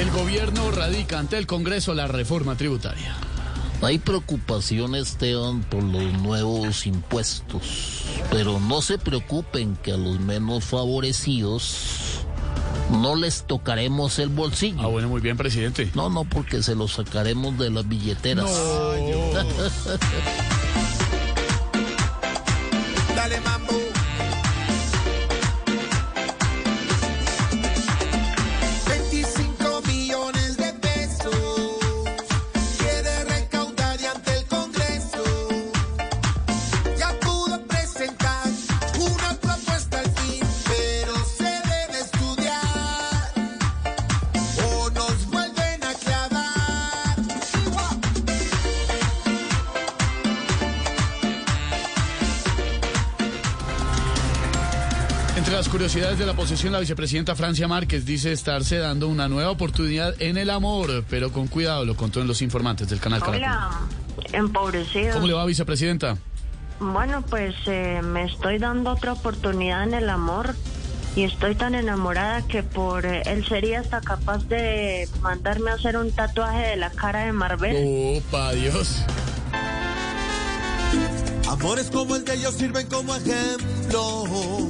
El gobierno radica ante el Congreso la reforma tributaria. Hay preocupación, Esteban, por los nuevos impuestos, pero no se preocupen que a los menos favorecidos no les tocaremos el bolsillo. Ah, bueno, muy bien, presidente. No, no, porque se los sacaremos de las billeteras. Dale mambo. Entre las curiosidades de la posesión, la vicepresidenta Francia Márquez dice estarse dando una nueva oportunidad en el amor, pero con cuidado, lo contó en los informantes del canal Caracol. Hola, empobrecido. ¿Cómo le va, vicepresidenta? Bueno, pues eh, me estoy dando otra oportunidad en el amor y estoy tan enamorada que por eh, él sería hasta capaz de mandarme a hacer un tatuaje de la cara de Marvel. Opa, Dios. Amores como el de ellos sirven como ejemplo.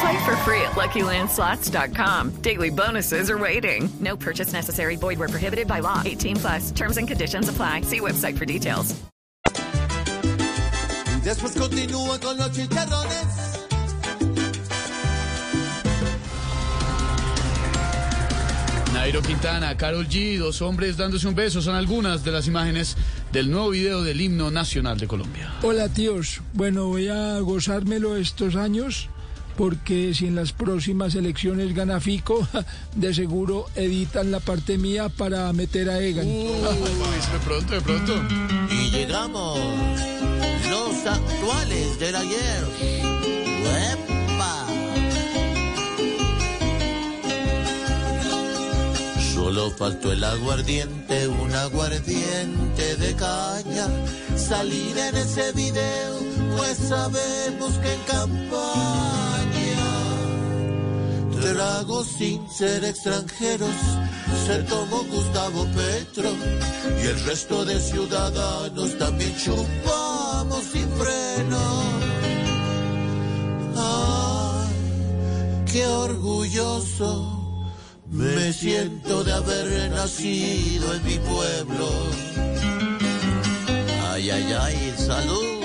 Play for free at LuckyLandSlots.com. Daily bonuses are waiting. No purchase necessary. Void where prohibited by law. 18 plus. Terms and conditions apply. See website for details. Y después continúa con los chicharrones. Nairo Quintana, Carol G, dos hombres dándose un beso son algunas de las imágenes del nuevo video del himno nacional de Colombia. Hola tíos, bueno voy a gozármelo estos años porque si en las próximas elecciones gana Fico, de seguro editan la parte mía para meter a Egan. de pronto, de pronto. Y llegamos los actuales del ayer. ¡Uepa! Solo faltó el aguardiente, un aguardiente de caña. Salir en ese video, pues sabemos que en campaña. Tragos sin ser extranjeros, se tomó Gustavo Petro. Y el resto de ciudadanos también chupamos sin freno. Ay, qué orgulloso me siento de haber nacido en mi pueblo. Ay, ay, ay, salud.